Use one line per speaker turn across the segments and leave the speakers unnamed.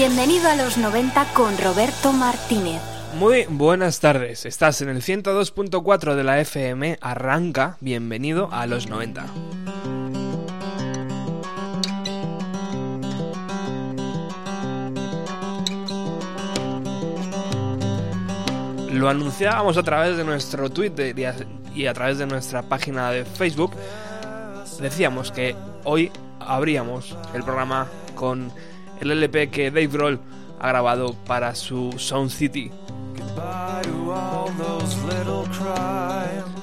Bienvenido a los 90 con Roberto Martínez.
Muy buenas tardes, estás en el 102.4 de la FM, arranca, bienvenido a los 90. Lo anunciábamos a través de nuestro Twitter y a, través de nuestra página de Facebook. Decíamos que hoy abríamos el programa con el LP que Dave Grohl ha grabado para su Sound City.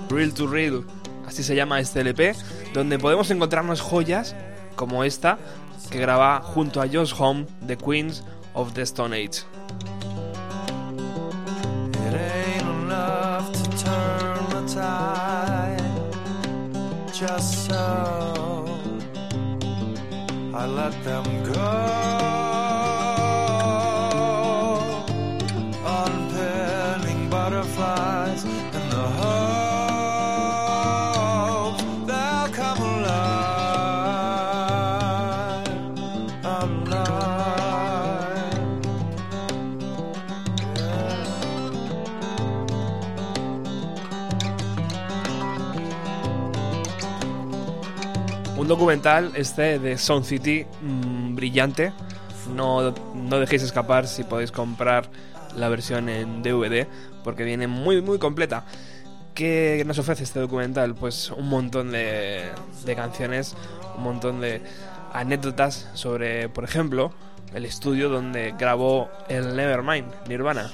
Real to Real, así se llama este LP, donde podemos encontrarnos joyas como esta que graba junto a Josh Home, The Queens of the Stone Age. Documental este de Sound City mm, brillante. No, no dejéis escapar si podéis comprar la versión en DVD porque viene muy muy completa. ¿Qué nos ofrece este documental? Pues un montón de, de canciones, un montón de anécdotas sobre, por ejemplo, el estudio donde grabó el Nevermind, Nirvana.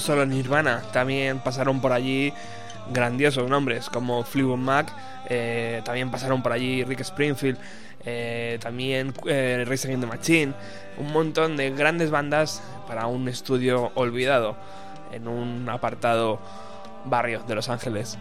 Solo Nirvana, también pasaron por allí grandiosos nombres como Fleetwood Mac, eh, también pasaron por allí Rick Springfield, eh, también eh, Racing the Machine, un montón de grandes bandas para un estudio olvidado en un apartado barrio de Los Ángeles.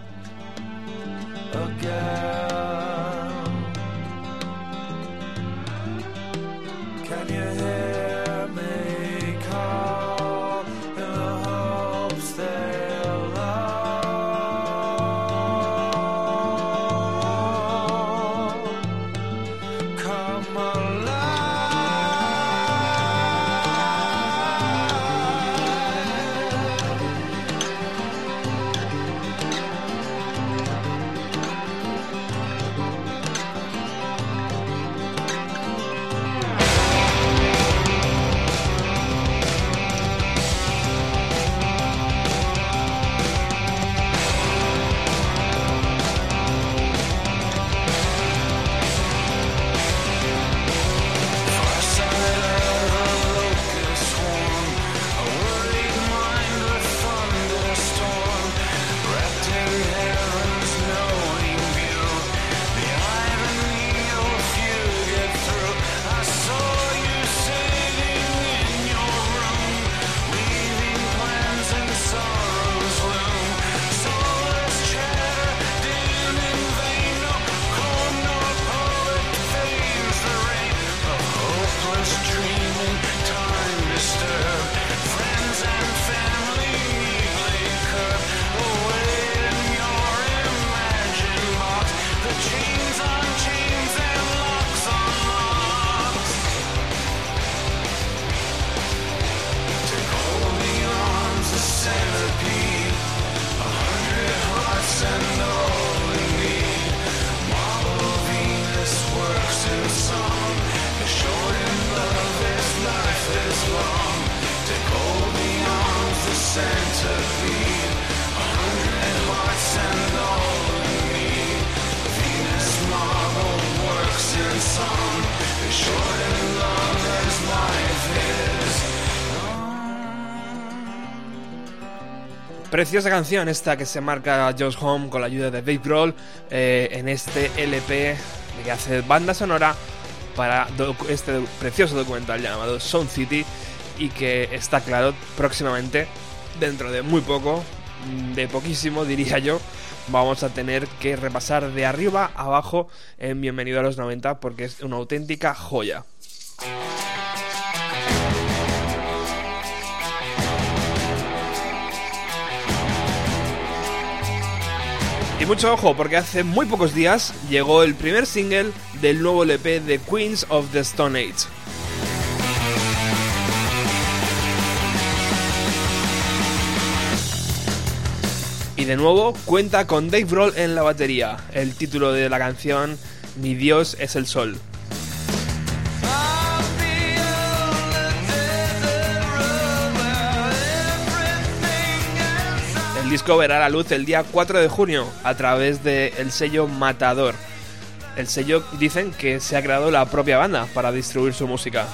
Preciosa canción esta que se marca Josh Home con la ayuda de Dave Grohl eh, en este LP que hace banda sonora para este precioso documental llamado Sound City y que está claro próximamente, dentro de muy poco, de poquísimo diría yo, vamos a tener que repasar de arriba a abajo en Bienvenido a los 90 porque es una auténtica joya. Mucho ojo, porque hace muy pocos días llegó el primer single del nuevo LP de Queens of the Stone Age. Y de nuevo cuenta con Dave Grohl en la batería. El título de la canción Mi Dios es el Sol. El disco verá la luz el día 4 de junio a través del sello Matador. El sello dicen que se ha creado la propia banda para distribuir su música.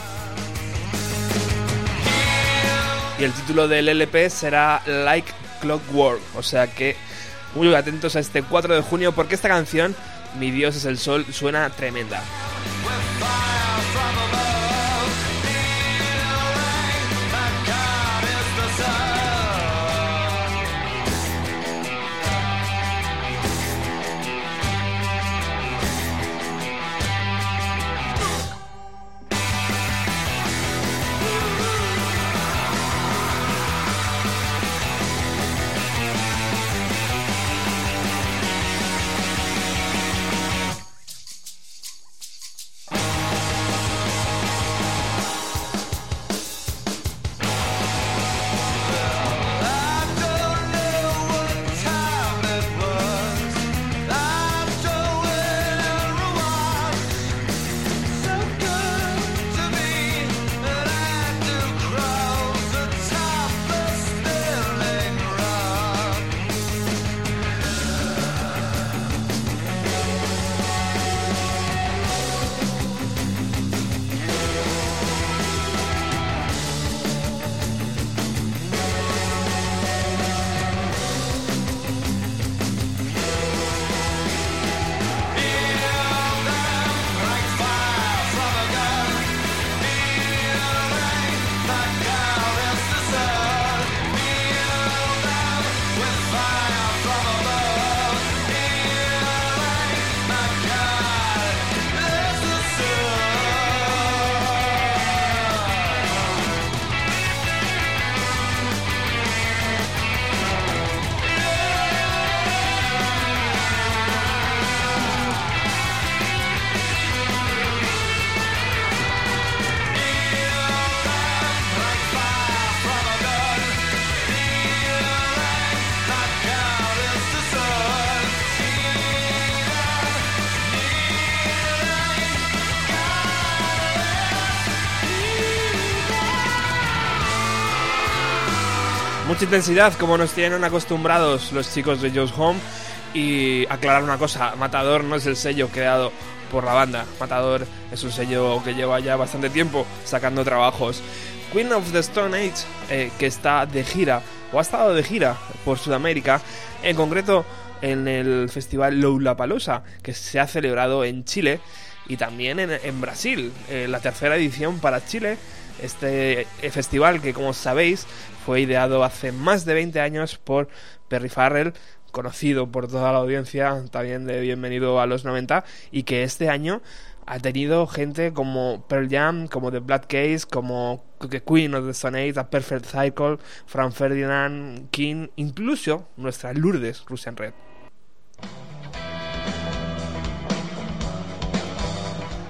Y el título del LP será Like Clockwork, o sea que muy atentos a este 4 de junio porque esta canción, Mi Dios es el Sol, suena tremenda. Intensidad, como nos tienen acostumbrados los chicos de Joe's Home. Y aclarar una cosa, Matador no es el sello creado por la banda. Matador es un sello que lleva ya bastante tiempo sacando trabajos. Queen of the Stone Age, eh, que está de gira, o ha estado de gira por Sudamérica, en concreto en el festival Lollapalooza, que se ha celebrado en Chile y también en, Brasil, eh, la tercera edición para Chile. Este eh, festival que, como sabéis, fue ideado hace más de 20 años por Perry Farrell, conocido por toda la audiencia también de Bienvenido a los 90, y que este año ha tenido gente como Pearl Jam, como The Black Case, como Queen of the Stone Age, A Perfect Cycle, Frank Ferdinand, King, incluso nuestra Lourdes Russian Red.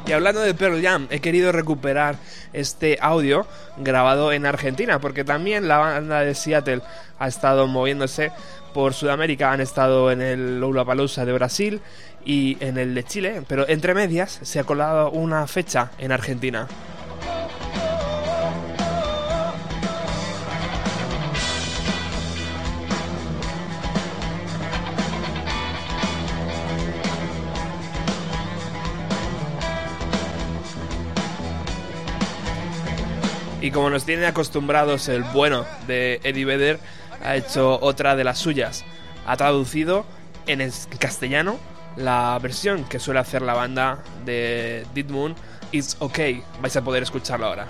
Y hablando de Pearl Jam, he querido recuperar este audio grabado en Argentina, porque también la banda de Seattle ha estado moviéndose por Sudamérica, han estado en el Lollapalooza de Brasil y en el de Chile, pero entre medias se ha colado una fecha en Argentina. Y como nos tiene acostumbrados el bueno de Eddie Vedder,
ha hecho otra de las suyas. Ha traducido en castellano la versión que suele hacer la banda de Dead Moon, It's Okay. Vais a poder escucharlo ahora.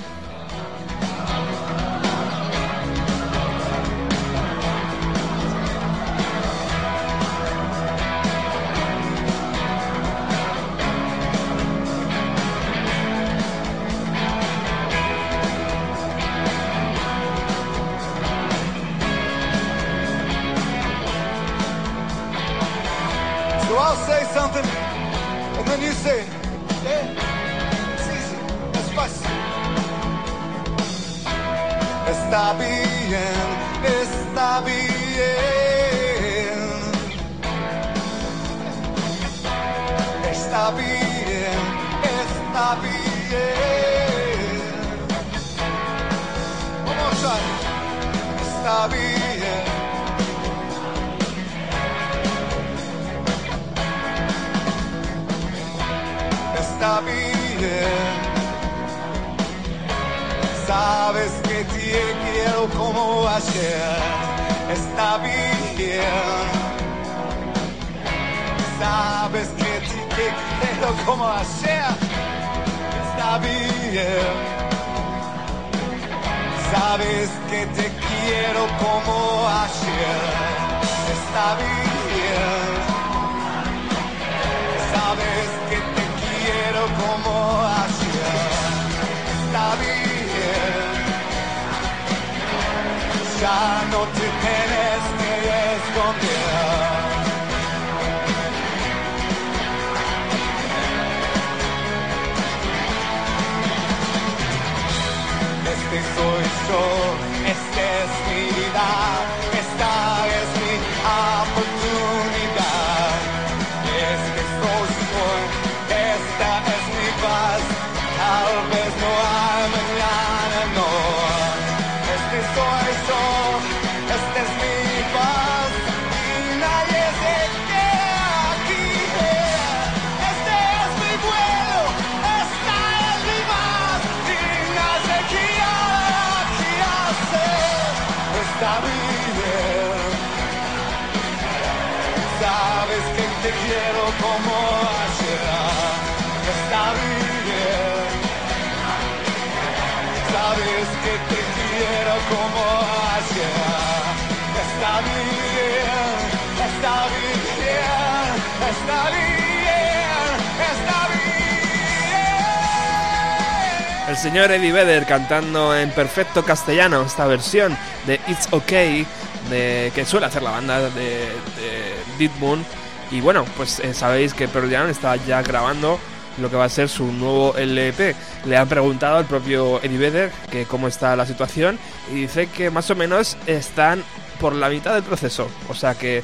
El señor Eddie Vedder cantando en perfecto castellano esta versión de It's Okay que suele hacer la banda de, de Deep Moon. Y bueno, pues eh, sabéis que Pearl Jam está ya grabando lo que va a ser su nuevo LP. Le han preguntado al propio Eddie Vedder que cómo está la situación y dice que más o menos están por la mitad del proceso. O sea que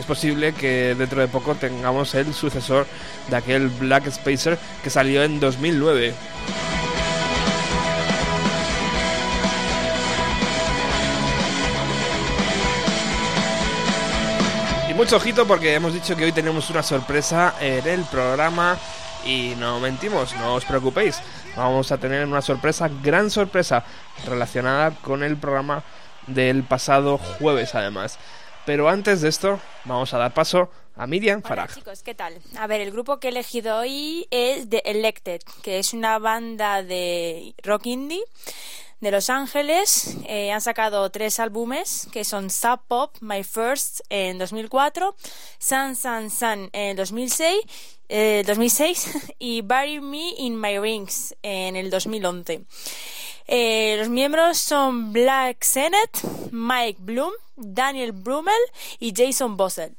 es posible que dentro de poco tengamos el sucesor de aquel Black Spacer que salió en 2009. Mucho ojito porque hemos dicho que hoy tenemos una sorpresa en el programa y no mentimos, no os preocupéis. Vamos a tener una sorpresa, gran sorpresa, relacionada con el programa del pasado jueves además. Pero antes de esto, vamos a dar paso a Miriam Farag.
chicos, ¿qué tal? A ver, el grupo que he elegido hoy es The Elected, que es una banda de rock indie de Los Ángeles. Eh, han sacado tres álbumes que son Sub Pop, My First en 2004, Sun Sun Sun en 2006, 2006 eh, y Bury Me in My Rings en el 2011. Eh, los miembros son Black Sennett, Mike Bloom, Daniel Brummel y Jason Bossel.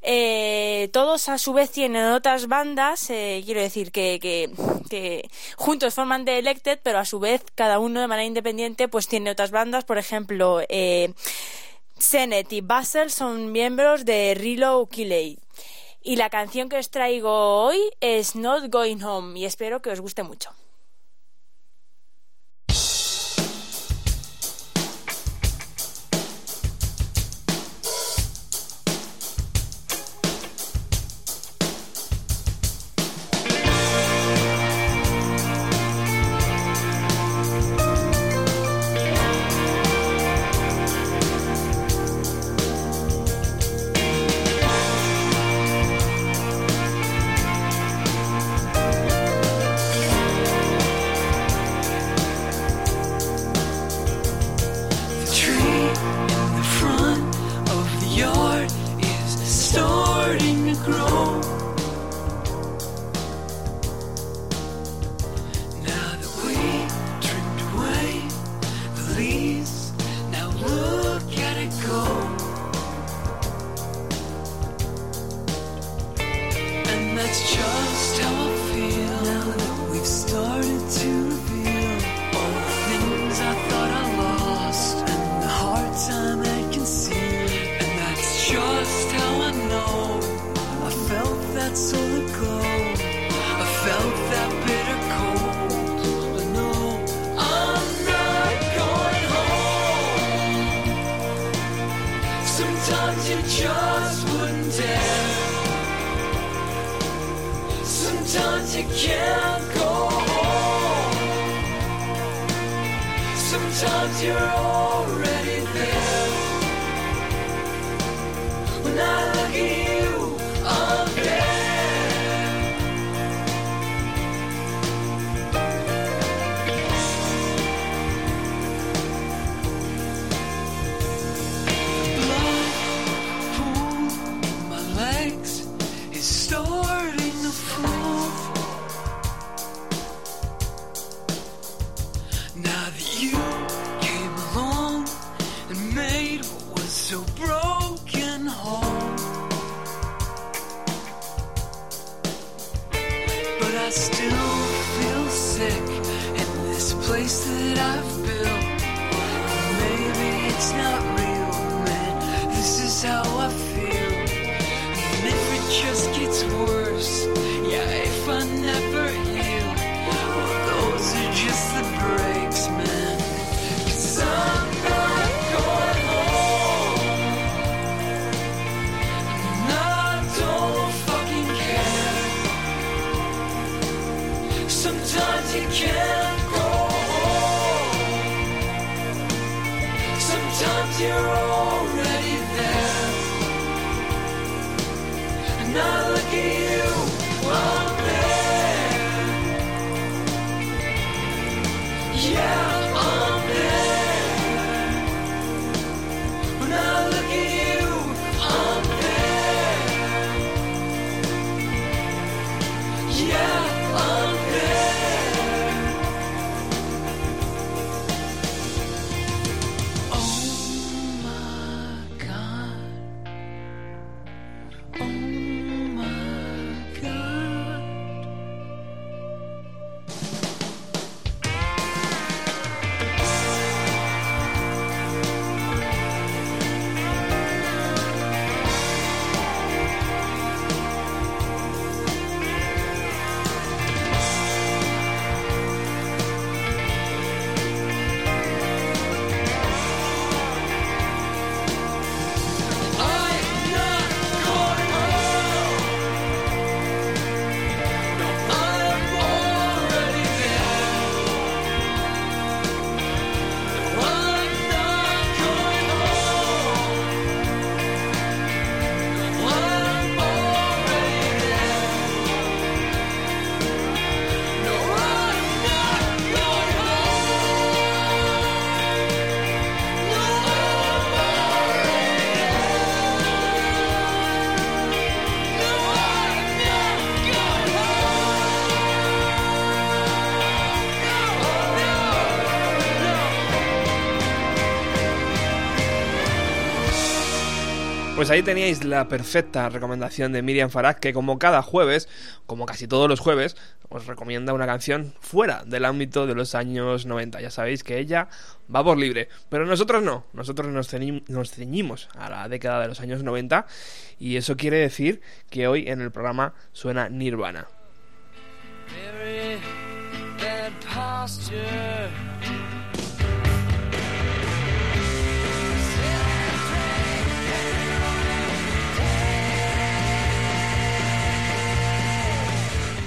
Eh, todos a su vez tienen otras bandas, eh, quiero decir que, juntos forman The Elected, pero a su vez cada uno de manera independiente pues tiene otras bandas, por ejemplo, eh, y Basel son miembros de Rilo Killey. Y la canción que os traigo hoy es Not Going Home y espero que os guste mucho.
I still feel sick in this place that I've built. Maybe it's not real, man. This is how I feel. And if it just gets worse, yeah, if I never
Pues ahí teníais la perfecta recomendación de Miriam Farag, que como cada jueves, como casi todos los jueves, os recomienda una canción fuera del ámbito de los años 90. Ya sabéis que ella va por libre, pero nosotros no, nosotros nos, ceñi- nos ceñimos a la década de los años 90 y eso quiere decir que hoy en el programa suena Nirvana.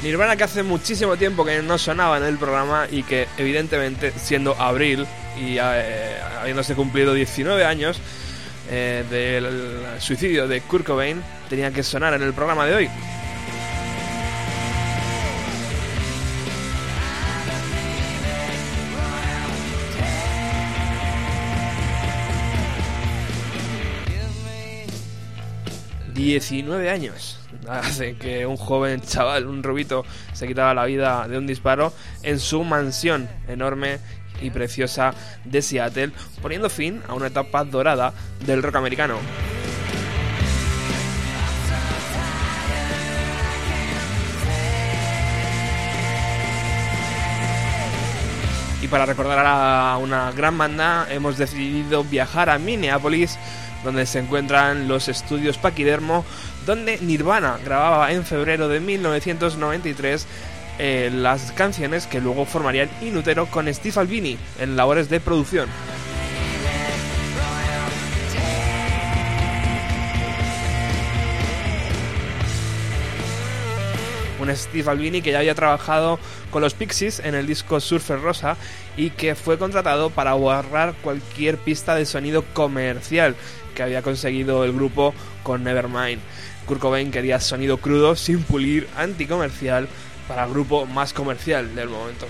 Nirvana que hace muchísimo tiempo que no sonaba en el programa y que evidentemente siendo abril y eh, habiéndose cumplido 19 años eh, del suicidio de Kurt Cobain tenía que sonar en el programa de hoy. ...19 años... ...hace que un joven chaval, un rubito... ...se quitaba la vida de un disparo... ...en su mansión enorme... y preciosa de Seattle, poniendo fin a una etapa dorada del rock americano. Y para recordar a una gran banda, hemos decidido viajar a Minneapolis, donde se encuentran los estudios Paquidermo, donde Nirvana grababa en febrero de 1993 eh, las canciones que luego formarían Inutero con Steve Albini en labores de producción. Un Steve Albini que ya había trabajado con los Pixies en el disco Surfer Rosa y que fue contratado para borrar cualquier pista de sonido comercial que había conseguido el grupo con Nevermind. Kurt Cobain quería sonido crudo, sin pulir, anticomercial, para el grupo más comercial del momento.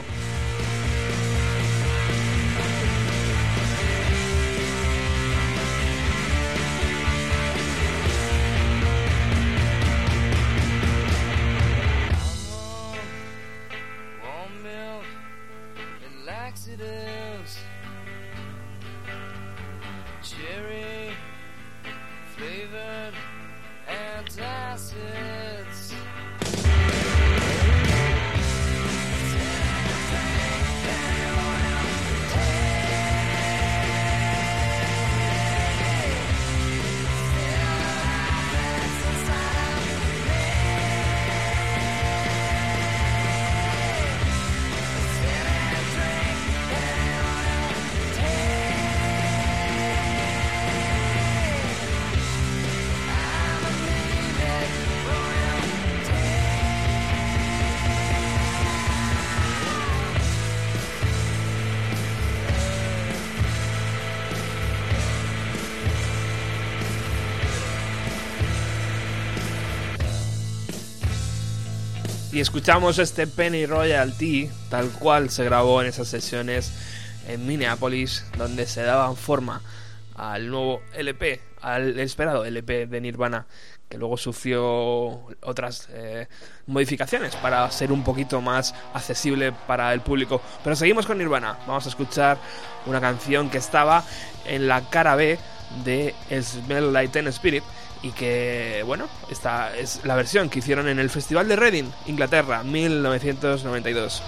Escuchamos este Penny Royalty, tal cual se grabó en esas sesiones en Minneapolis, donde se daban forma al nuevo LP, al esperado LP de Nirvana, que luego sufrió otras eh, modificaciones para ser un poquito más accesible para el público. Pero seguimos con Nirvana, vamos a escuchar una canción que estaba en la cara B de Smell Like Teen Spirit y que, bueno, esta es la versión que hicieron en el Festival de Reading, Inglaterra, 1992.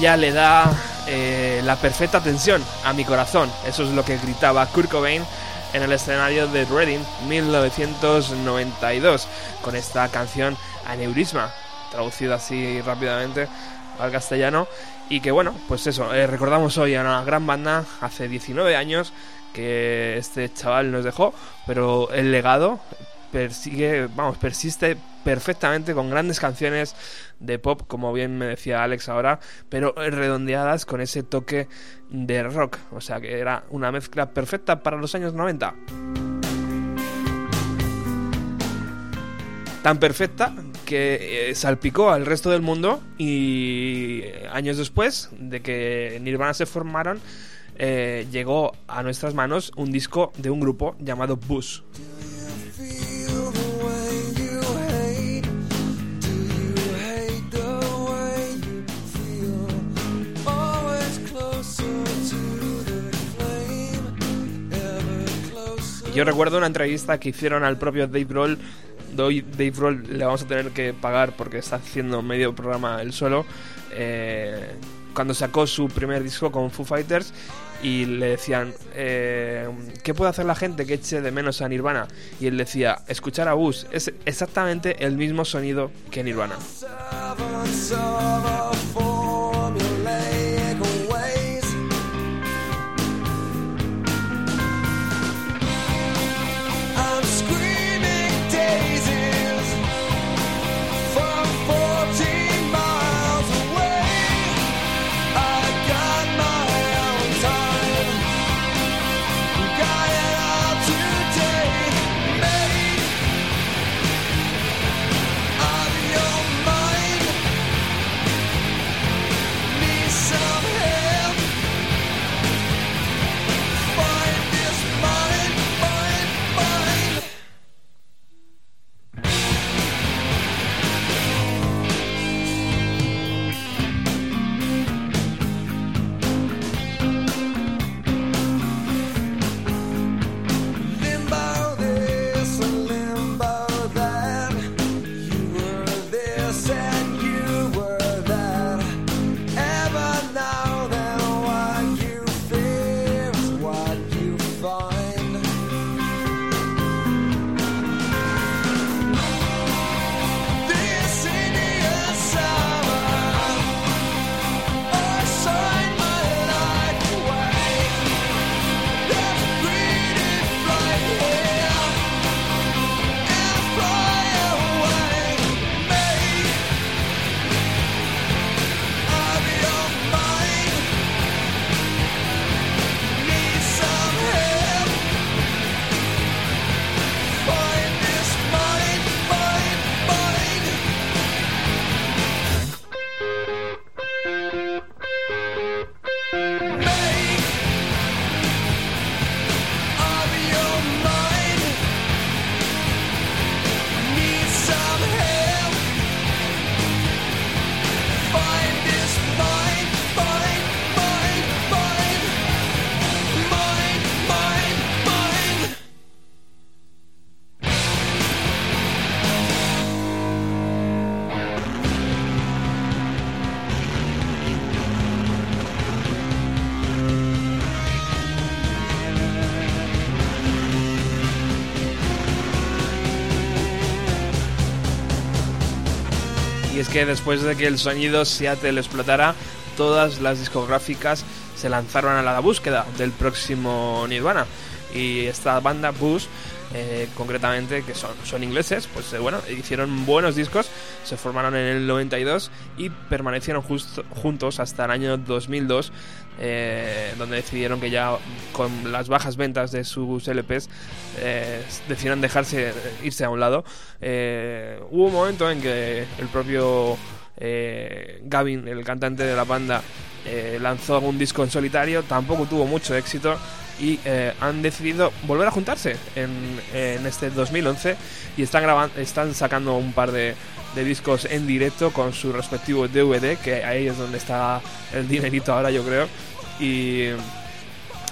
Ella le da eh, la perfecta tensión a mi corazón. Eso es lo que gritaba Kurt Cobain en el escenario de Reading 1992 con esta canción Aneurisma, traducida así rápidamente al castellano. Y que bueno, pues eso, eh, recordamos hoy a una gran banda hace 19 años que este chaval nos dejó, pero el legado persigue, vamos, persiste perfectamente con grandes canciones de pop, como bien me decía Alex ahora, pero redondeadas con ese toque de rock, o sea que era una mezcla perfecta para los años 90. Tan perfecta que eh, salpicó al resto del mundo y eh, años después de que Nirvana se formaron, eh, llegó a nuestras manos un disco de un grupo llamado Bush. Yo recuerdo una entrevista que hicieron al propio Dave Grohl. Dave Grohl le vamos a tener que pagar porque está haciendo medio programa él solo. eh, cuando sacó su primer disco con Foo Fighters y le decían, eh, ¿qué puede hacer la gente que eche de menos a Nirvana? Y él decía, escuchar a Bush es exactamente el mismo sonido que Nirvana. Que después de que el sonido Seattle explotara, todas las discográficas se lanzaron a la búsqueda del próximo Nirvana. Y esta banda Bush, eh, concretamente, que son, son ingleses, pues eh, bueno, hicieron buenos discos, se formaron en el 92 y permanecieron justo- juntos hasta el año 2002, eh, donde decidieron que ya con las bajas ventas de sus LPs eh, decidieron dejarse irse a un lado. Eh, hubo un momento en que el propio eh, Gavin, el cantante de la banda, eh, lanzó un disco en solitario, tampoco tuvo mucho éxito y eh, han decidido volver a juntarse en, en este 2011 y están grabando, están sacando un par de, de discos en directo con su respectivo DVD, que ahí es donde está el dinerito ahora, yo creo. Y,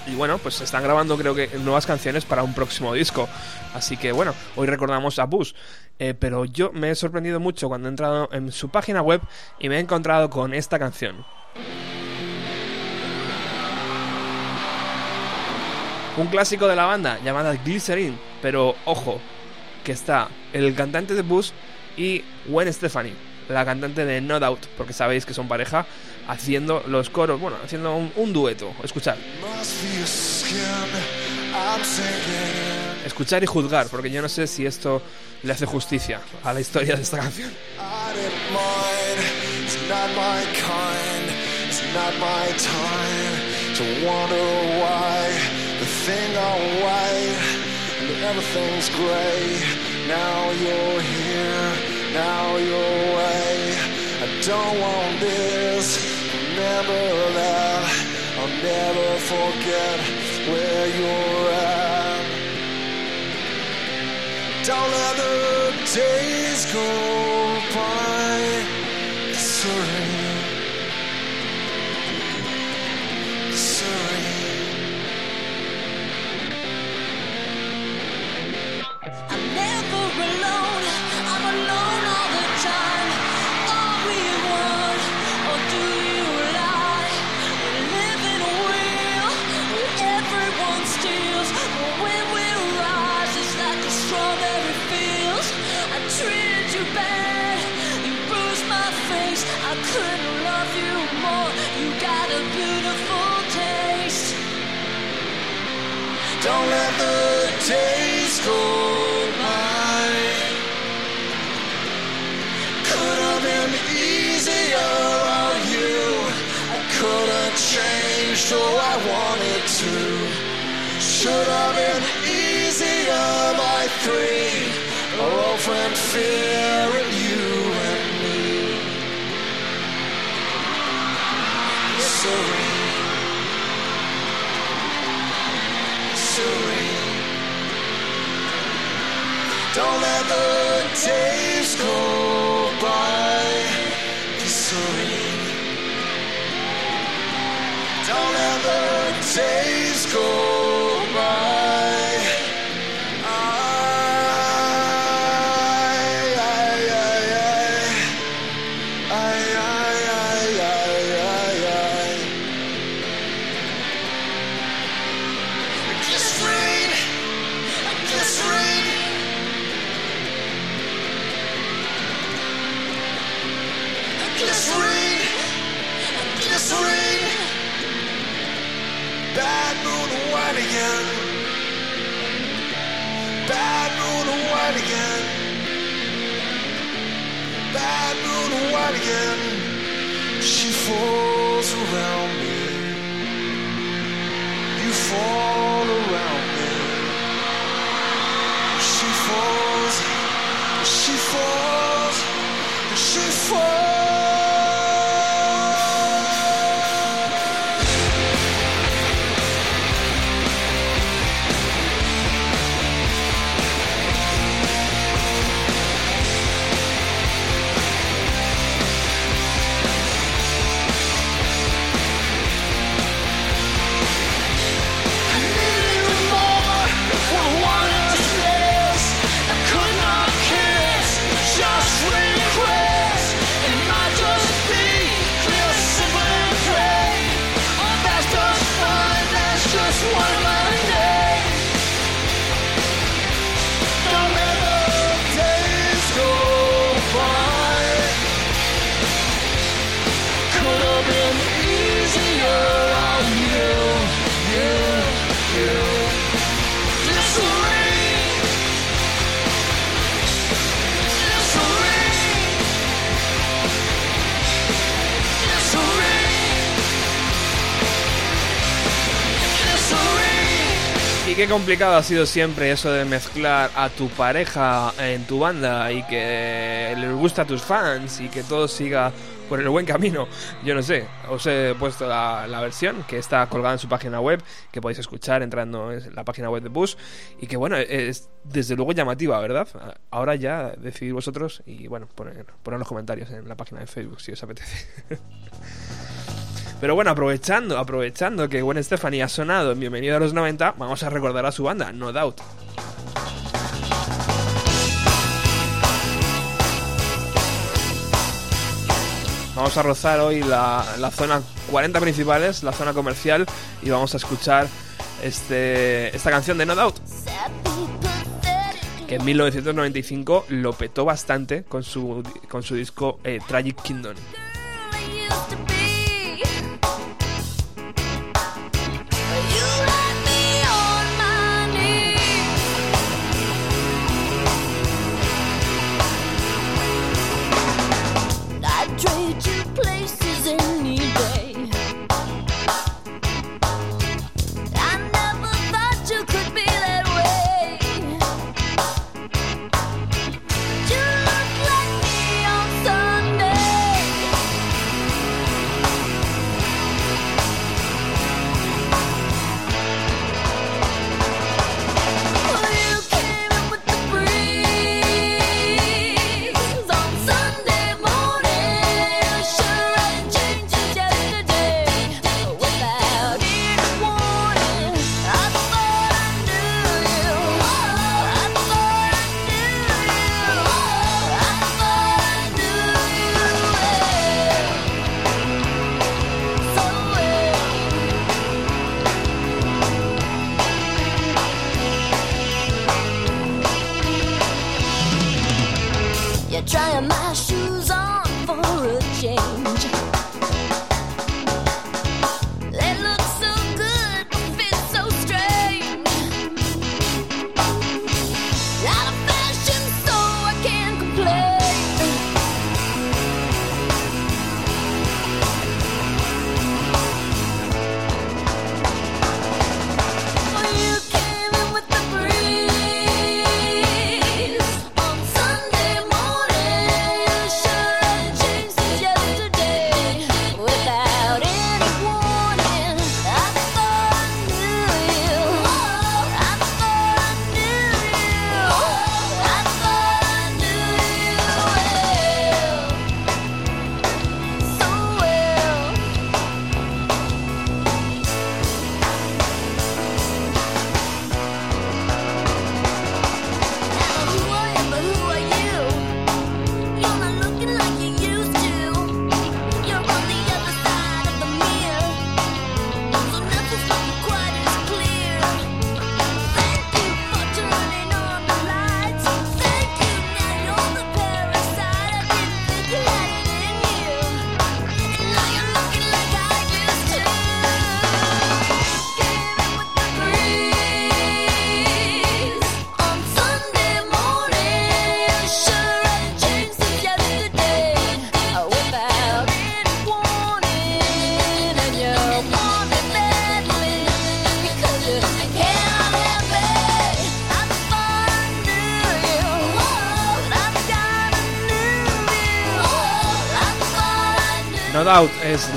y bueno, pues se están grabando, creo que, nuevas canciones para un próximo disco. Así que bueno, hoy recordamos a Bush. Eh, pero yo me he sorprendido mucho cuando he entrado en su página web y me he encontrado con esta canción. Un clásico de la banda llamada Glycerin, pero ojo, que está el cantante de Bush y Gwen Stefani, la cantante de No Doubt, porque sabéis que son pareja, haciendo los coros, bueno, haciendo un, dueto.
Sinking.
Escuchar y juzgar, porque yo no sé si esto le hace justicia a la historia de esta canción.
Now you're here, now you're away. I don't want this, never that. I'll never forget where you're at. Don't let the days go by.
Surrender.
Don't let the days go by. Could have been easier on you. I could have changed who I wanted to. Should have been easier by three. Friend fearing you and me. Serene. Serene. Don't let the days go by. Be. Don't let the days go
complicado ha sido siempre eso de mezclar a tu pareja en tu banda y que les gusta a tus fans y que todo siga por el buen camino. Yo no sé, os he puesto la, la versión que está colgada en su página web, que podéis escuchar entrando en la página web de Bush y que bueno, es desde luego llamativa, ¿verdad? Ahora ya decidid vosotros y bueno, poner, poner los comentarios en la página de Facebook si os apetece. Pero bueno, aprovechando, aprovechando que Gwen Stefani ha sonado en Bienvenido a los 90, vamos a recordar a su banda, No Doubt.
Vamos a rozar hoy la, zona 40 principales, la zona comercial, y vamos a escuchar este, esta canción de No Doubt, que en 1995 lo petó bastante con su, con su disco eh, Tragic Kingdom.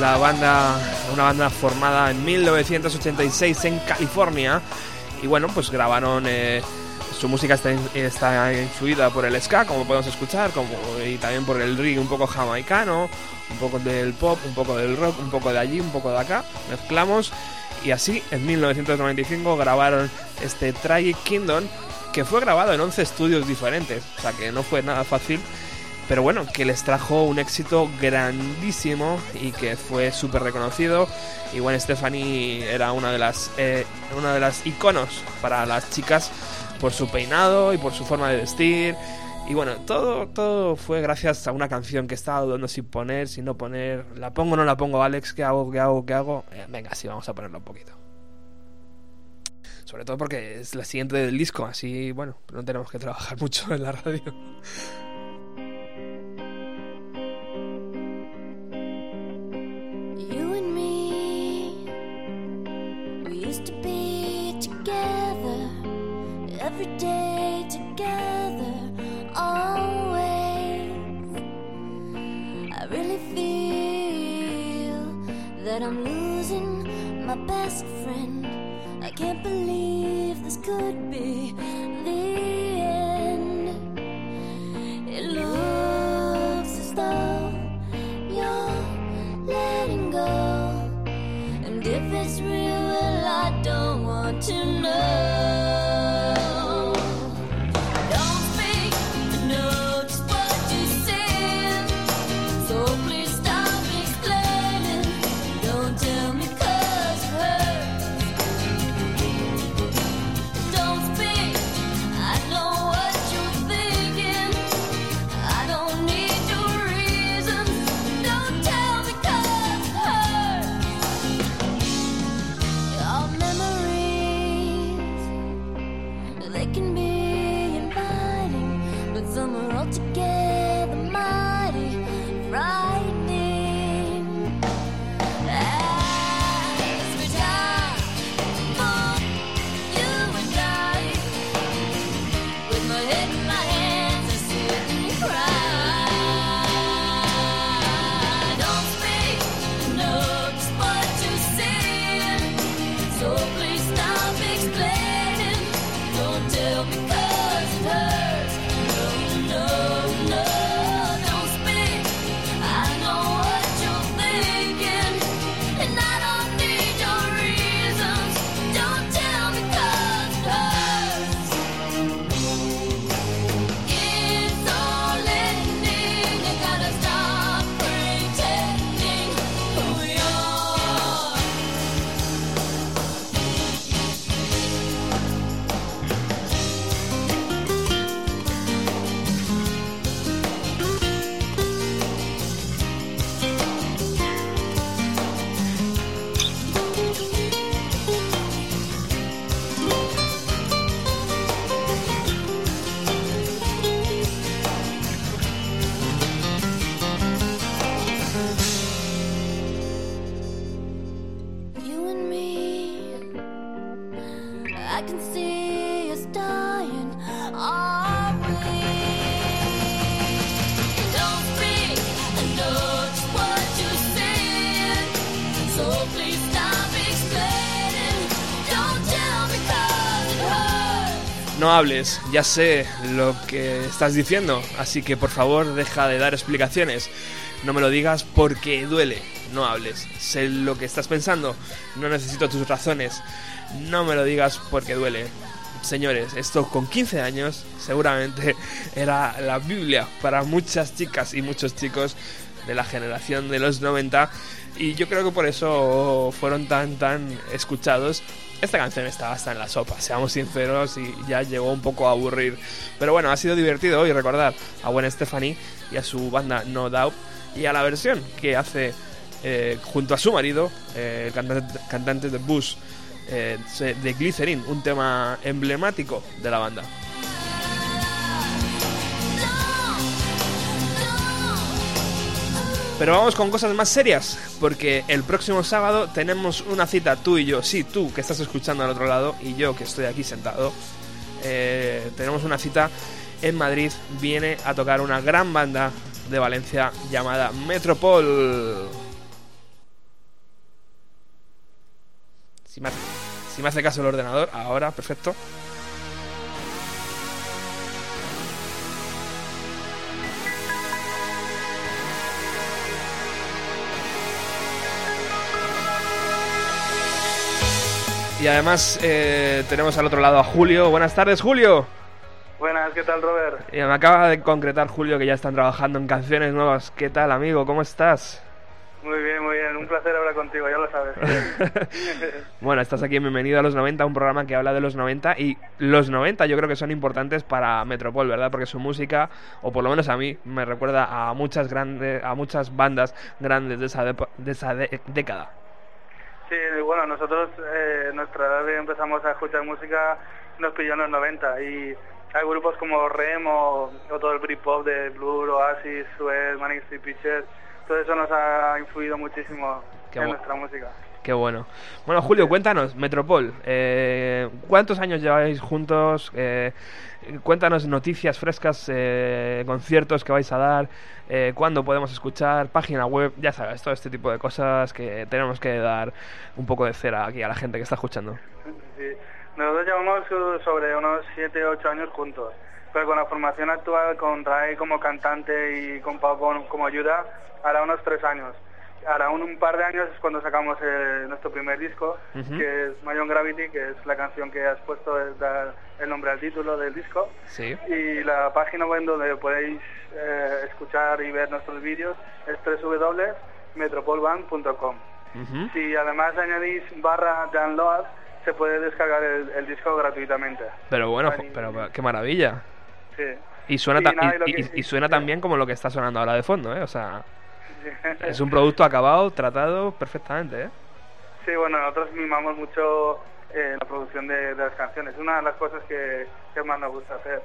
La banda, una banda formada en 1986 en California. Y bueno, pues grabaron eh, su música está, está influida por el ska, como podemos escuchar, como y también por el reggae un poco jamaicano, un poco del pop, un poco del rock, un poco de allí, un poco de acá, mezclamos. Y así en 1995 grabaron este Tragic Kingdom que fue grabado en 11 estudios diferentes, o sea que no fue nada fácil pero bueno, que les trajo un éxito grandísimo y que fue súper reconocido. Y Gwen Stefani era una de las eh, una de las iconos para las chicas por su peinado y por su forma de vestir. Y bueno, todo, todo fue gracias a una canción que estaba dudando si poner, si no poner. ¿La pongo o no la pongo, Alex? ¿Qué hago? ¿Qué hago? ¿Qué hago? Eh, venga, sí, vamos a ponerlo un poquito. Sobre todo porque es la siguiente del disco, así, bueno, no tenemos que trabajar mucho en la radio.
That I'm losing my best friend. I can't believe this could be
Hables, ya sé lo que estás diciendo, así que por favor deja de dar explicaciones. No me lo digas porque duele. No hables, sé lo que estás pensando, no necesito tus razones. No me lo digas porque duele. Señores, esto con 15 años seguramente era la Biblia para muchas chicas y muchos chicos de la generación de los 90 y yo creo que por eso fueron tan tan escuchados. Esta canción estaba hasta en la sopa, seamos sinceros, y ya llegó un poco a aburrir. Pero bueno, ha sido divertido hoy recordar a Gwen Stefani y a su banda No Doubt y a la versión que hace eh, junto a su marido, eh, el cantante, de Bush, eh, de Glycerin, un tema emblemático de la banda. Pero vamos con cosas más serias, porque el próximo sábado tenemos una cita tú y yo, sí, tú que estás escuchando al otro lado y yo que estoy aquí sentado, eh, tenemos una cita en Madrid, viene a tocar una gran banda de Valencia llamada Metropol. Si hace, si me hace caso el ordenador, ahora, perfecto. Y además eh, tenemos al otro lado a Julio. Buenas tardes, Julio.
Buenas, ¿qué tal, Robert?
Y me acaba de concretar Julio que ya están trabajando en canciones nuevas. ¿Qué tal, amigo? ¿Cómo estás?
Muy bien, muy bien. Un placer hablar contigo, ya lo sabes.
bueno, estás aquí en Bienvenido a los 90, un programa que habla de los 90 y los 90 yo creo que son importantes para Metropol, ¿verdad? Porque su música, o por lo menos a mí, me recuerda a muchas grandes, a muchas bandas grandes de esa, depo- de esa de- década.
Sí, bueno, nosotros, eh, nuestra edad empezamos a escuchar música nos pilló en los 90 y hay grupos como Rem o, o todo el Britpop de Blur, Oasis, Suez, Manic Street Preachers, todo eso nos ha influido muchísimo
Qué
en nuestra música.
Qué bueno. Bueno, Julio, cuéntanos, Metropol, eh, ¿cuántos años lleváis juntos? Eh, cuéntanos noticias frescas, eh, conciertos que vais a dar, eh, cuándo podemos escuchar, página web, ya sabes, todo este tipo de cosas que tenemos que dar un poco de cera aquí a la gente que está escuchando.
Nosotros llevamos sobre unos 7, 8 años juntos, pero con la formación actual, con Ray como cantante y con Pau como ayuda, hará unos 3 años. Hará un, un par de años es cuando sacamos eh, nuestro primer disco, que es My Own Gravity, que es la canción que has puesto, es dar el nombre al título del disco.
Sí.
Y la página web donde podéis eh, escuchar y ver nuestros vídeos es www.metropolband.com.
Ujú.
Si además añadís barra download, se puede descargar el, el disco gratuitamente.
Pero bueno, pero, pero qué maravilla.
Sí.
Y suena,
Sí,
ta-
nada, y lo
y,
que-
y- y suena
sí.
tan bien como lo que está sonando ahora de fondo, ¿eh? O sea, es un producto acabado, tratado perfectamente, ¿eh?
Sí, bueno, nosotros mimamos mucho eh, la producción de, de las canciones. Es una de las cosas que, que más nos gusta hacer.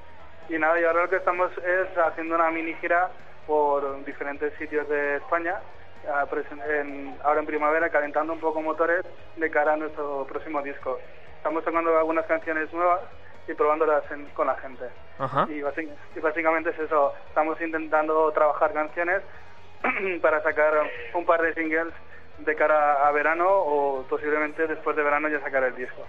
Y nada, y ahora lo que estamos es haciendo una mini gira por diferentes sitios de España, ah, en- ahora en primavera, calentando un poco motores de cara a nuestro próximo disco. Estamos tocando algunas canciones nuevas y probándolas en- con la gente.
Ajá.
Y básicamente es eso, estamos intentando trabajar canciones para sacar un par de singles de cara a verano o posiblemente después de verano ya sacar el disco.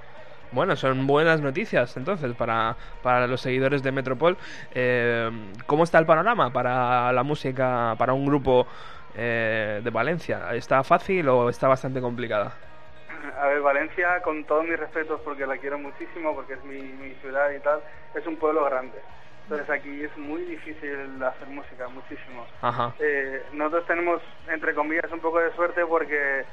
Bueno, son buenas noticias entonces para, para los seguidores de Metropol. Eh, ¿Cómo está el panorama para la música, para un grupo eh, de Valencia? ¿Está fácil o está bastante complicada?
A ver, Valencia, con todos mis respetos, porque la quiero muchísimo, porque es mi, mi ciudad y tal, es un pueblo grande. Entonces aquí es muy difícil hacer música, muchísimo.
Ajá.
Eh, nosotros tenemos, entre comillas, un poco de suerte porque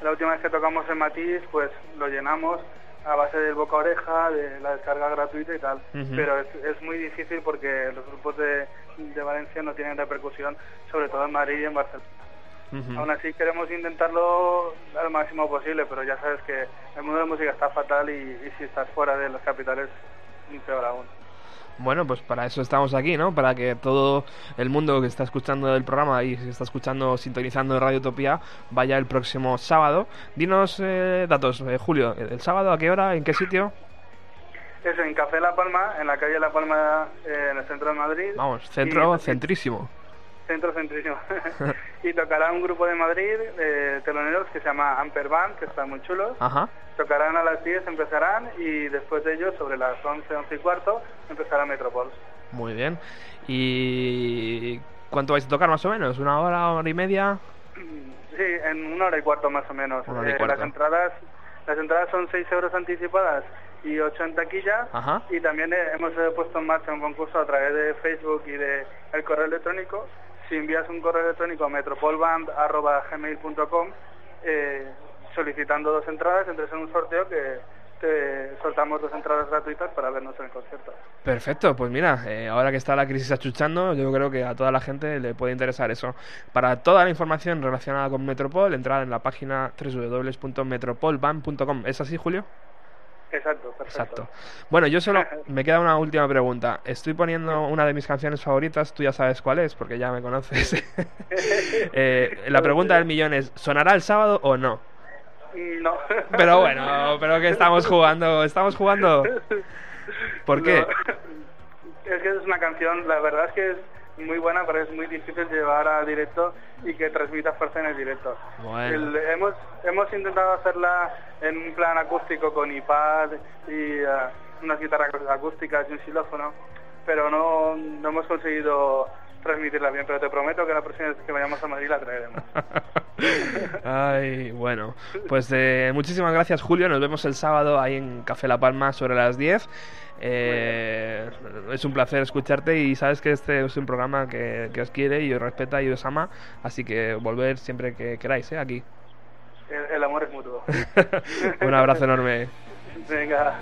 la última vez que tocamos en Matiz, pues lo llenamos a base del boca a oreja, de la descarga gratuita y tal. Pero es, es muy difícil porque los grupos de, de Valencia no tienen repercusión, sobre todo en Madrid y en Barcelona. Aún así queremos intentarlo al máximo posible, pero ya sabes que el mundo de la música está fatal y, y si estás fuera de las capitales, peor aún.
Bueno, pues para eso estamos aquí, ¿no? Para que todo el mundo que está escuchando el programa y que está escuchando, sintonizando Radio Utopía, vaya el próximo sábado. Dinos eh, datos, eh, Julio. ¿El sábado a qué hora? ¿En qué sitio?
Es en Café La Palma, en la calle La Palma, eh, en el centro de Madrid.
Vamos, centro
Y-
centrísimo.
Centro centrísimo. y tocará un grupo de Madrid, de teloneros, que se llama Amper Band, que están muy chulos.
Ajá.
Tocarán a las 10, empezarán, y después de ellos, sobre las 11, 11 y cuarto, empezará Metropol.
Muy bien. ¿Y cuánto vais a tocar más o menos? ¿Una hora, hora y media?
Sí, en una hora y cuarto más o menos. Eh, las entradas las entradas son 6 euros anticipadas y 8 en taquilla.
Ajá.
Y también eh, hemos eh, puesto en marcha un concurso a través de Facebook y de el correo electrónico. Si envías un correo electrónico a metropolband.gmail.com eh, solicitando dos entradas, entres en un sorteo que te soltamos dos entradas gratuitas para vernos en el concierto.
Perfecto, pues mira, eh, ahora que está la crisis achuchando, yo creo que a toda la gente le puede interesar eso. Para toda la información relacionada con Metropol, entrar en la página www.metropolban.com. ¿Es así, Julio?
Exacto, perfecto.
Exacto. Bueno, yo solo me queda una última pregunta. Estoy poniendo una de mis canciones favoritas, tú ya sabes cuál es, porque ya me conoces. Eh, la pregunta del millón es, ¿sonará el sábado o no?
No.
Pero bueno, pero que estamos jugando, estamos jugando. ¿Por qué?
No. Es que es una canción, la verdad es que es muy buena, pero es muy difícil llevar a directo y que transmita fuerza en el directo.
Bueno.
El- hemos, hemos intentado hacerla en un plan acústico con iPad y eh, unas guitarras acústicas y un xilófono, pero no, no hemos conseguido transmitirla bien, pero te prometo que la próxima vez que vayamos a Madrid la traeremos.
Ay, bueno. Pues eh, muchísimas gracias, Julio. Nos vemos el sábado ahí en Café La Palma sobre las 10. Eh, es un placer escucharte y sabes que este es un programa que, que, os quiere y os respeta y os ama, así que volver siempre que queráis, ¿eh? Aquí.
El, amor es mutuo.
un abrazo enorme.
Venga.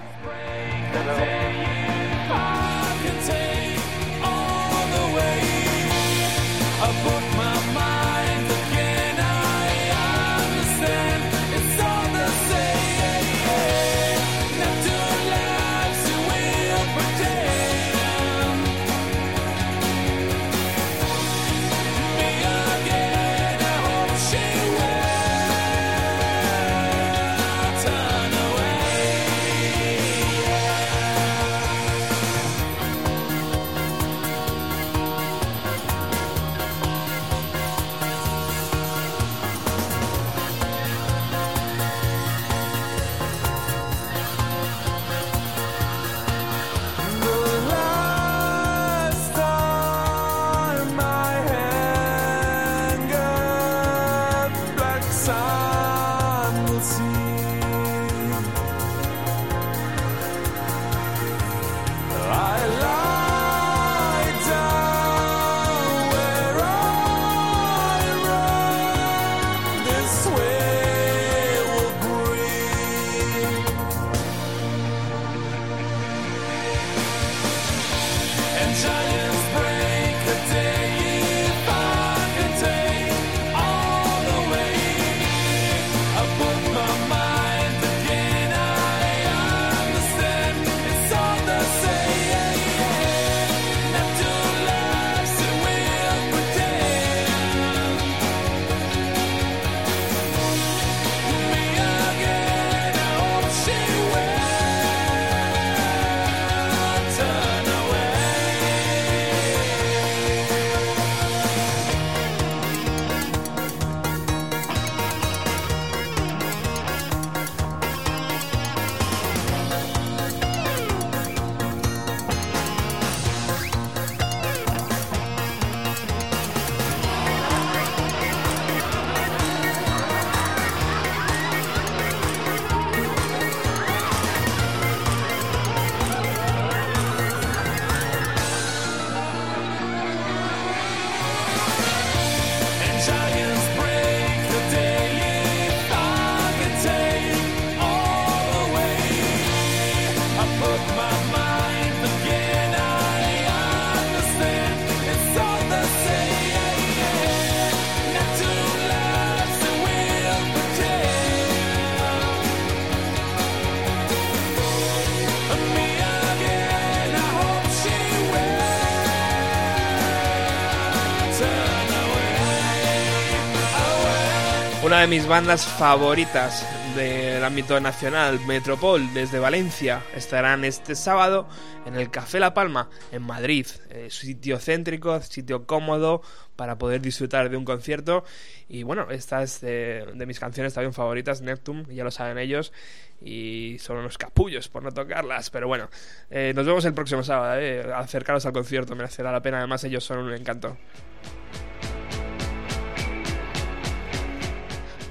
De mis bandas favoritas del ámbito nacional, Metropol, desde Valencia, estarán este sábado en el Café La Palma, en Madrid. Eh, sitio céntrico, sitio cómodo para poder disfrutar de un concierto. Y bueno, esta es de, de mis canciones también favoritas, Neptune, ya lo saben ellos. Y son unos capullos por no tocarlas. Pero bueno, eh, nos vemos el próximo sábado. Eh. Acercaros al concierto, merecerá la pena. Además, ellos son un encanto.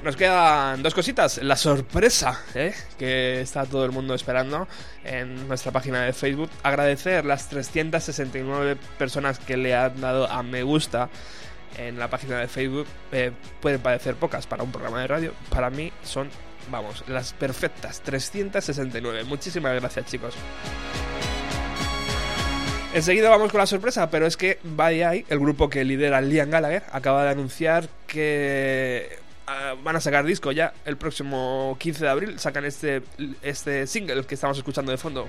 Nos quedan dos cositas. La sorpresa ¿eh? que está todo el mundo esperando en nuestra página de Facebook. Agradecer las 369 personas que le han dado a me gusta en la página de Facebook. Eh, pueden parecer pocas para un programa de radio. Para mí son, vamos, las perfectas. 369. Muchísimas gracias chicos. Enseguida vamos con la sorpresa, pero es que Buddy el grupo que lidera Liam Gallagher, acaba de anunciar que ah, van a sacar disco ya el próximo 15 de abril. Sacan este, este single que estamos escuchando de fondo.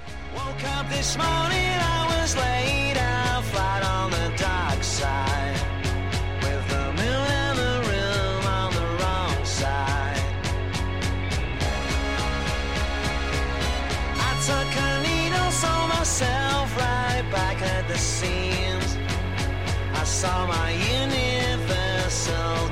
Right back at the. I saw my universal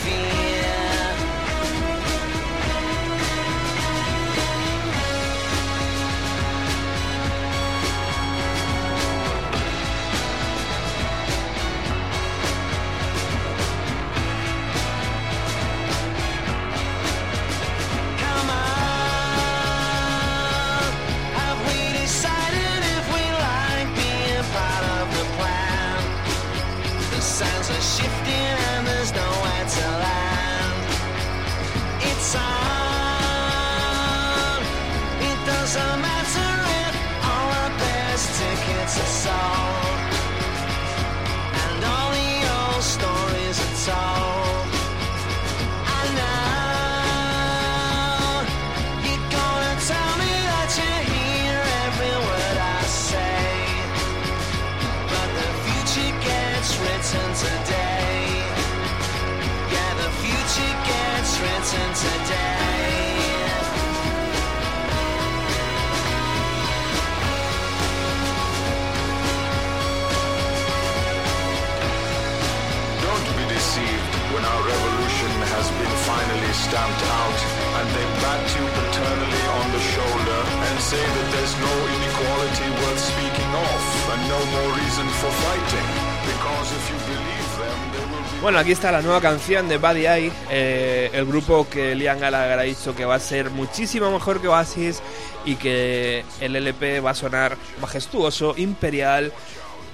when our revolution has been finally stamped out and they bat you paternally on the shoulder and say that there's no inequality worth speaking of and no more reason for fighting. Because if you believe them, they will be
Bueno, aquí está la nueva canción de Buddy Eye, eh, el grupo que Liam Gallagher ha dicho que va a ser muchísimo mejor que Oasis y que el LP va a sonar majestuoso, imperial,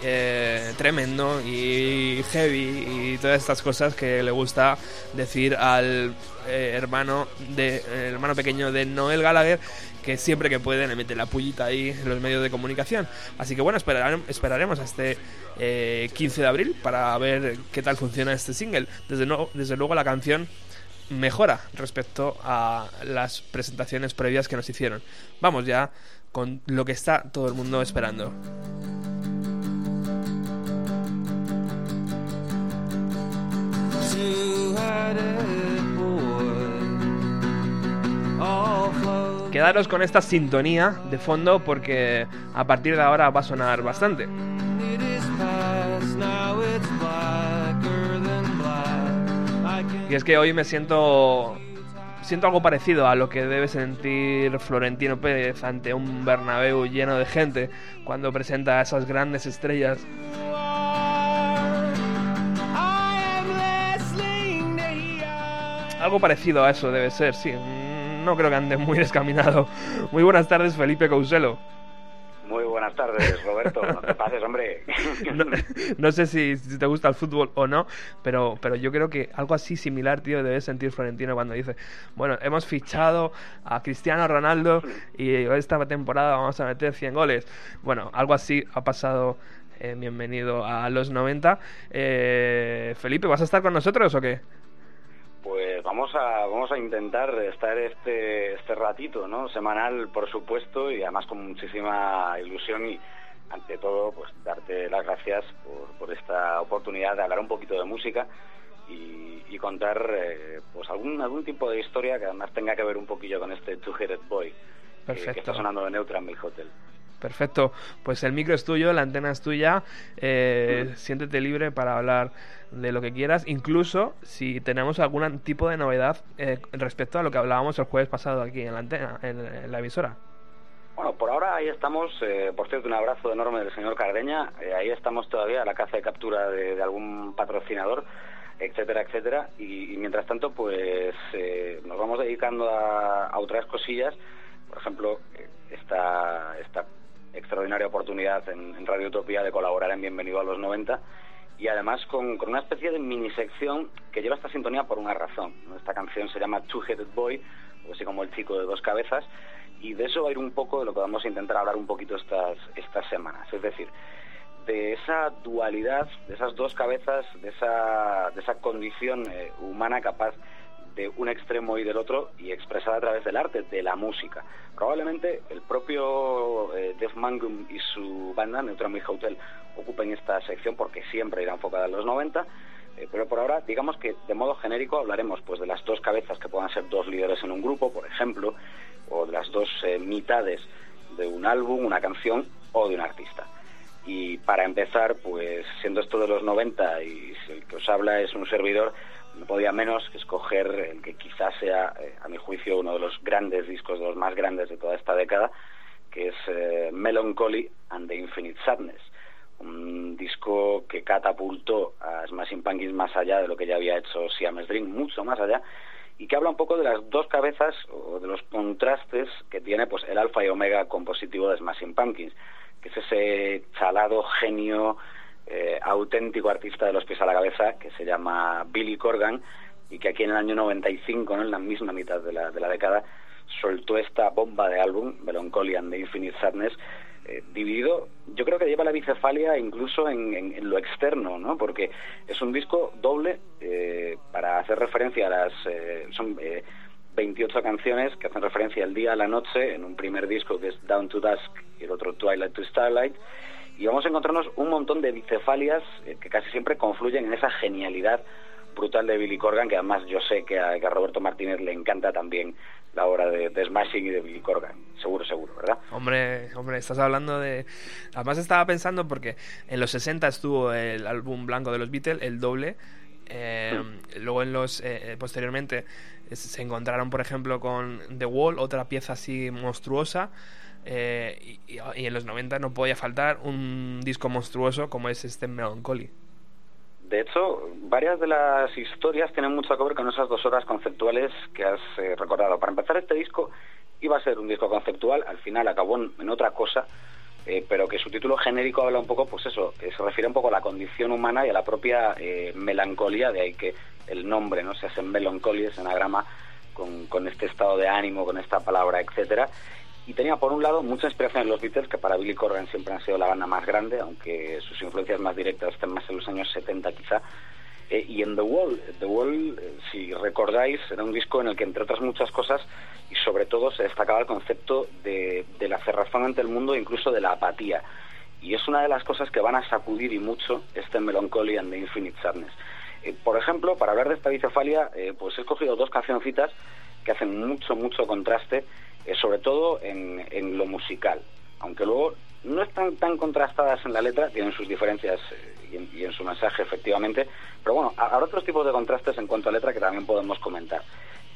eh, tremendo y heavy y todas estas cosas que le gusta decir al eh, hermano de hermano pequeño de Noel Gallagher que siempre que puede le mete la pullita ahí en los medios de comunicación. Así que bueno, esperare- esperaremos a este eh, 15 de abril para ver qué tal funciona este single. Desde, desde luego la canción mejora respecto a las presentaciones previas que nos hicieron. Vamos ya con lo que está todo el mundo esperando. Quedaros con esta sintonía de fondo porque a partir de ahora va a sonar bastante. Y es que hoy me siento siento algo parecido a lo que debe sentir Florentino Pérez ante un Bernabéu lleno de gente cuando presenta a esas grandes estrellas. Algo parecido a eso debe ser, sí. Mm, No creo que ande muy descaminado. Muy buenas tardes, Felipe Couselo.
Muy buenas tardes, Roberto. No te pases, hombre.
No, no sé si, si te gusta el fútbol o no, pero, pero yo creo que algo así similar, tío, debe sentir Florentino cuando dice, bueno, hemos fichado a Cristiano Ronaldo y esta temporada vamos a meter 100 goles. Bueno, algo así ha pasado. eh, bienvenido a los 90. Eh, Felipe, ¿vas a estar con nosotros o qué?
Pues vamos a vamos a intentar estar este este ratito, ¿no? Semanal, por supuesto, y además con muchísima ilusión y ante todo, pues darte las gracias por, por esta oportunidad de hablar un poquito de música y, y contar eh, pues algún algún tipo de historia que además tenga que ver un poquillo con este Two-Headed Boy que- que, está sonando de Neutral Milk Hotel.
Perfecto, pues el micro es tuyo, la antena es tuya, eh, siéntete libre para hablar de lo que quieras, incluso si tenemos algún tipo de novedad eh, respecto a lo que hablábamos el jueves pasado aquí en la antena, en, en la emisora.
Bueno, por ahora ahí estamos, eh, por cierto, un abrazo enorme del señor Cardeña, eh, ahí estamos todavía a la caza de captura de, de algún patrocinador, etcétera, etcétera, y, y mientras tanto, pues eh, nos vamos dedicando a, a otras cosillas, por ejemplo, eh, esta, esta extraordinaria oportunidad en, Radio Utopía de colaborar en Bienvenido a los 90 y además con, con una especie de mini sección que lleva esta sintonía por una razón. Esta canción se llama Two-Headed Boy, o así como el chico de dos cabezas, y de eso va a ir un poco de lo que vamos a intentar hablar un poquito estas, estas semanas. Es decir, de esa dualidad, de esas dos cabezas, de esa, de esa condición eh, humana capaz un extremo y del otro y expresada a través del arte, de la música. Probablemente el propio eh, Def Mangum y su banda, Neutral Hotel, ocupen esta sección porque siempre irá enfocada en los 90, eh, pero por ahora, digamos que de modo genérico hablaremos pues de las dos cabezas que puedan ser dos líderes en un grupo, por ejemplo, o de las dos eh, mitades de un álbum, una canción o de un artista. Y para empezar, pues siendo esto de los 90 y el que os habla es un servidor, no podía menos que escoger el que quizás sea, eh, a mi juicio, uno de los grandes discos, de los más grandes de toda esta década, que es eh, Melancholy and the Infinite Sadness. Un disco que catapultó a Smashing Pumpkins más allá de lo que ya había hecho Siamese Dream, mucho más allá, y que habla un poco de las dos cabezas o de los contrastes que tiene pues el alfa y omega compositivo de Smashing Pumpkins, que es ese chalado genio eh, auténtico artista de los pies a la cabeza que se llama Billy Corgan y que aquí en el año 95, ¿no? en la misma mitad de la, de la década, soltó esta bomba de álbum, Melancholy and the Infinite Sadness, eh, dividido, yo creo que lleva la bicefalia incluso en, lo externo, ¿no? Porque es un disco doble eh, para hacer referencia a las... eh, son eh, 28 canciones que hacen referencia al día a la noche en un primer disco que es Down to Dusk y el otro Twilight to Starlight y vamos a encontrarnos un montón de bicefalias eh, que casi siempre confluyen en esa genialidad brutal de Billy Corgan, que además yo sé que a, que a Roberto Martínez le encanta también la obra de, de Smashing y de Billy Corgan. Seguro, seguro, ¿verdad?
Hombre, hombre, estás hablando de... Además estaba pensando porque en los 60 estuvo el álbum blanco de los Beatles, el doble. eh, Luego en los eh, eh, posteriormente eh, se encontraron, por ejemplo, con The Wall, otra pieza así monstruosa. Eh, y, en los 90 no podía faltar un disco monstruoso como es este Melancholy.
De hecho, varias de las historias tienen mucho que ver con esas dos horas conceptuales que has eh, recordado. Para empezar, este disco iba a ser un disco conceptual, al final acabó en, otra cosa, eh, pero que su título genérico habla un poco, pues eso, se refiere un poco a la condición humana y a la propia melancolía, de ahí que el nombre no se hace melancolía, es anagrama con, con este estado de ánimo, con esta palabra, etcétera. Y tenía por un lado mucha inspiración en los Beatles, que para Billy Corgan siempre han sido la banda más grande, aunque sus influencias más directas estén más en los años 70 quizá. Eh, y en The Wall, The Wall, eh, si recordáis, era un disco en el que entre otras muchas cosas y sobre todo se destacaba el concepto de, de la cerrazón ante el mundo e incluso de la apatía. Y es una de las cosas que van a sacudir y mucho este Melancholy and the Infinite Sadness. Eh, por ejemplo, para hablar de esta bicefalia, eh, pues he escogido dos cancioncitas que hacen mucho, mucho contraste, eh, sobre todo en, lo musical. Aunque luego no están tan contrastadas en la letra, tienen sus diferencias y, en, y en su mensaje, efectivamente. Pero bueno, ha- habrá otros tipos de contrastes en cuanto a letra que también podemos comentar.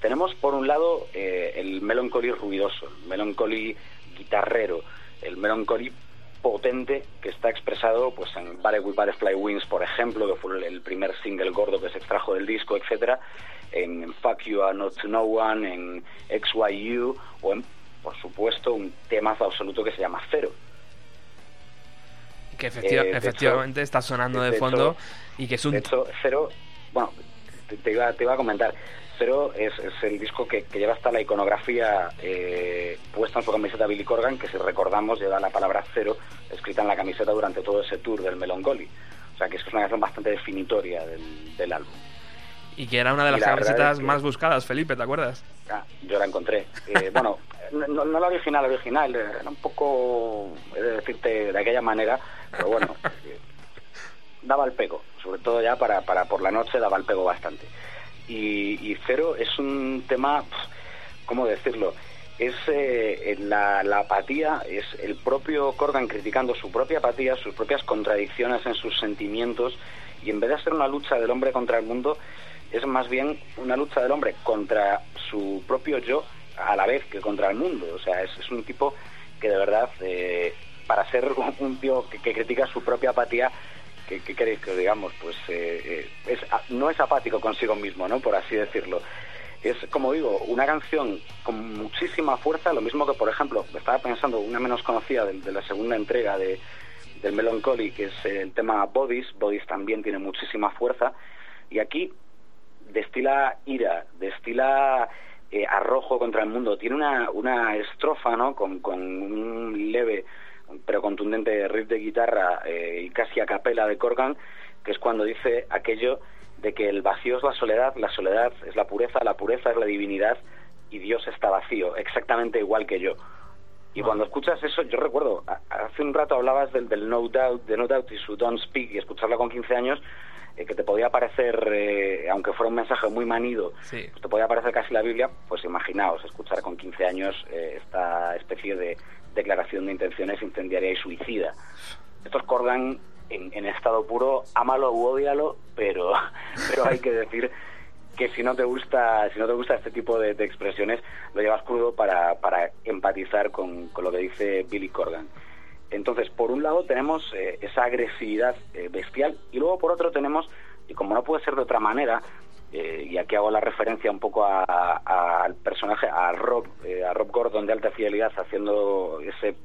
Tenemos por un lado el melancholy ruidoso, el melancholy guitarrero, el melancholy potente que está expresado pues en Bare with Butterfly Wings, por ejemplo, que fue el- primer single gordo que se extrajo del disco, etcétera, en Fuck You Are Not to No One, en XYU o en, por supuesto, un temazo absoluto que se llama Cero.
Que efectiva-
Eh, hecho-
efectivamente está sonando de,
de
fondo
hecho-
y que es un...
De hecho, Cero, bueno, te, te iba, te iba a comentar, Cero es, es el disco que, que lleva hasta la iconografía eh, puesta en su camiseta Billy Corgan, que si recordamos lleva la palabra Cero escrita en la camiseta durante todo ese tour del Melancholy. O sea que es una canción bastante definitoria del, del álbum.
Y que era una de las
la
camisetas
que-
más buscadas, Felipe, ¿te acuerdas?
Ah, yo la encontré. Eh, bueno, no, la original, la original, eh, era un poco, he de decirte, de aquella manera, pero bueno, eh, daba el pego, sobre todo ya para, para por la noche daba el pego bastante. Y, Cero es un tema, ¿cómo decirlo? Es eh, la, apatía, es el propio Corgan criticando su propia apatía, sus propias contradicciones en sus sentimientos, y en vez de ser una lucha del hombre contra el mundo, es más bien una lucha del hombre contra su propio yo a la vez que contra el mundo. O sea, es, un tipo que de verdad, eh, para ser un, tío que critica su propia apatía, ¿qué, qué queréis que os digamos? Pues eh, eh, es, no es apático consigo mismo, ¿no? Por así decirlo. Es, como digo, una canción con muchísima fuerza, lo mismo que, por ejemplo, estaba pensando una menos conocida de, de la segunda entrega de, del Melancholy, que es el tema Bodies. Bodies también tiene muchísima fuerza. Y aquí destila ira, destila eh, arrojo contra el mundo. Tiene una, una estrofa, ¿no? Con, con un leve pero contundente riff de guitarra eh, y casi a capela de Corgan, que es cuando dice aquello de que el vacío es la soledad, la soledad es la pureza, la pureza es la divinidad y Dios está vacío, exactamente igual que yo. Y cuando escuchas eso, yo recuerdo, hace un rato hablabas del, del No Doubt, de No Doubt y su Don't Speak, y escucharla con 15 años, eh, que te podía parecer, eh, aunque fuera un mensaje muy manido,
Sí.
pues te podía parecer casi la Biblia, pues imaginaos escuchar con 15 años eh, esta especie de declaración de intenciones incendiaria y suicida. Esto es Corgan en, en estado puro, ámalo u odialo, pero, pero hay que decir que si no te gusta si no te gusta este tipo de, de expresiones lo llevas crudo para, para empatizar con, con lo que dice Billy Corgan entonces por un lado tenemos eh, esa agresividad eh, bestial y luego por otro tenemos y como no puede ser de otra manera eh, y aquí hago la referencia un poco al personaje a Rob eh, a Rob Gordon de alta fidelidad haciendo ese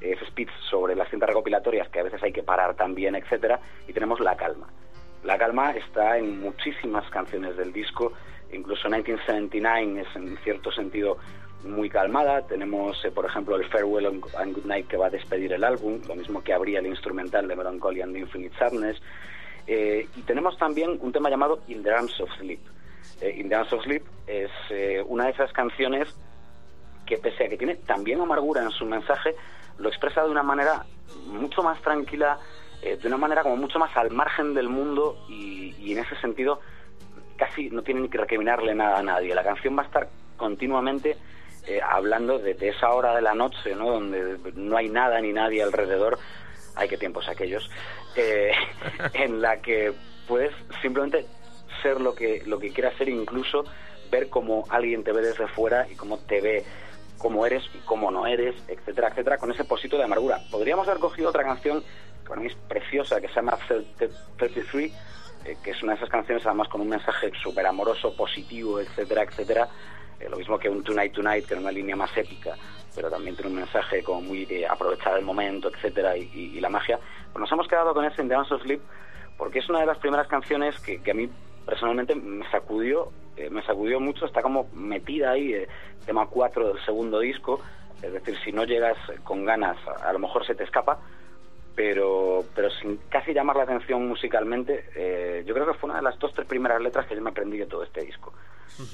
ese speech sobre las cintas recopilatorias que a veces hay que parar también etcétera y tenemos la calma la calma está en muchísimas canciones del disco, incluso 1979 es en cierto sentido muy calmada. Tenemos, eh, por ejemplo, el Farewell and and Good Night que va a despedir el álbum, lo mismo que habría el instrumental de Melancholy and Infinite Sadness. Eh, y tenemos también un tema llamado In the Arms of Sleep. Eh, In the Arms of Sleep es eh, una de esas canciones que pese a que tiene también amargura en su mensaje, lo expresa de una manera mucho más tranquila, de una manera como mucho más al margen del mundo y, en ese sentido casi no tiene ni que recriminarle nada a nadie. La canción va a estar continuamente hablando de, de esa hora de la noche, ¿no? donde no hay nada ni nadie alrededor, hay que tiempos aquellos, eh, en la que puedes simplemente ser lo que, lo que quieras ser, incluso ver cómo alguien te ve desde fuera y cómo te ve cómo eres y cómo no eres, etcétera, etcétera, con ese posito de amargura. Podríamos haber cogido otra canción que para mí es preciosa, que se llama 33, eh, que es una de esas canciones además con un mensaje súper amoroso, positivo, etcétera, etcétera. Eh, lo mismo que un Tonight Tonight, que era una línea más épica, pero también tiene un mensaje como muy de aprovechar el momento, etcétera, y, la magia. Pues nos hemos quedado con ese In the Arms of Sleep porque es una de las primeras canciones que, a mí personalmente me sacudió, eh, me sacudió mucho, está como metida ahí, eh, tema 4 del segundo disco, es decir, si no llegas con ganas, a, a lo mejor se te escapa, pero, pero sin casi llamar la atención musicalmente, eh, yo creo que fue una de las dos, tres primeras letras que yo me aprendí de todo este disco.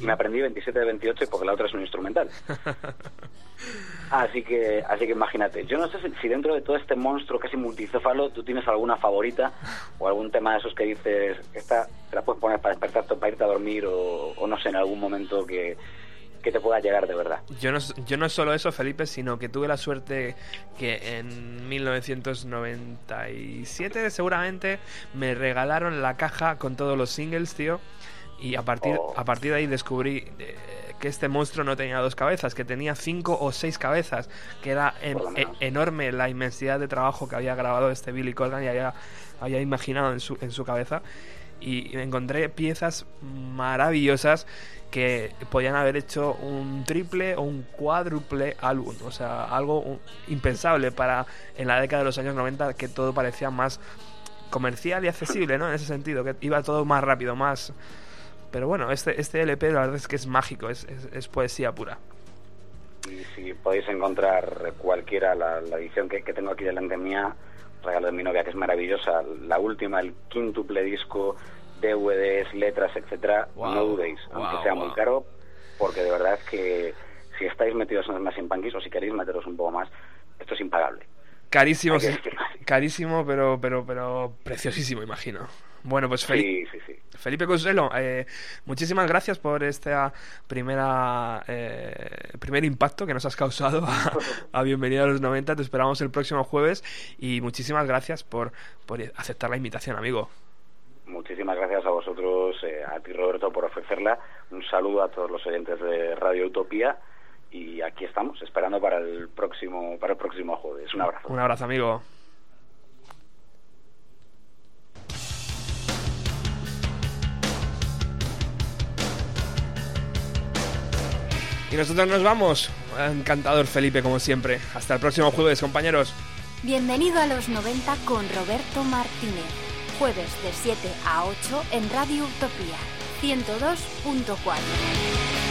Y me aprendí 27 de 28 porque la otra es un instrumental. Así que, así que imagínate. Yo no sé si, si dentro de todo este monstruo casi multicéfalo tú tienes alguna favorita o algún tema de esos que dices, esta te la puedes poner para despertarte, para irte a dormir o, o no sé, en algún momento que, que te pueda llegar de verdad.
Yo no, yo no solo eso, Felipe, sino que tuve la suerte que en 1997 seguramente me regalaron la caja con todos los singles, tío. Y a partir,
Oh.
a partir de ahí descubrí eh, que este monstruo no tenía dos cabezas, que tenía cinco o seis cabezas, que era en- e- enorme la inmensidad de trabajo que había grabado este Billy Corgan y había, había imaginado en su, en su cabeza. y encontré piezas maravillosas que podían haber hecho un triple o un cuádruple álbum, o sea, algo impensable para en la década de los años 90 que todo parecía más comercial y accesible, ¿no? En ese sentido, que iba todo más rápido, más... Pero bueno, este, este LP la verdad es que es mágico, es, es- es poesía pura.
Y si podéis encontrar cualquiera, la, la edición que, que tengo aquí delante mía, regalo de mi novia, que es maravillosa, la última, el quíntuple disco, DVDs, letras, etcétera,
Wow,
no dudéis,
wow,
aunque sea
wow.
muy caro, porque de verdad es que si estáis metidos en los Smashing Punkies o si queréis meteros un poco más, esto es impagable.
Carísimo, carísimo, pero, pero, pero preciosísimo, imagino. Bueno, pues Felipe,
Sí, sí, sí.
Felipe Consuelo, eh, muchísimas gracias por esta primera eh, primer impacto que nos has causado a, a Bienvenida a los 90. Te esperamos el próximo jueves y muchísimas gracias por, por aceptar la invitación, amigo.
Muchísimas gracias a vosotros, eh, a ti Roberto, por ofrecerla. Un saludo a todos los oyentes de Radio Utopía y aquí estamos, esperando para el próximo, para el próximo jueves. Un abrazo.
Un abrazo, amigo. Y nosotros nos vamos. Encantador Felipe, como siempre. Hasta el próximo jueves, compañeros.
Bienvenido a los 90 con Roberto Martínez. Jueves de 7 a 8 en Radio Utopía 102.4.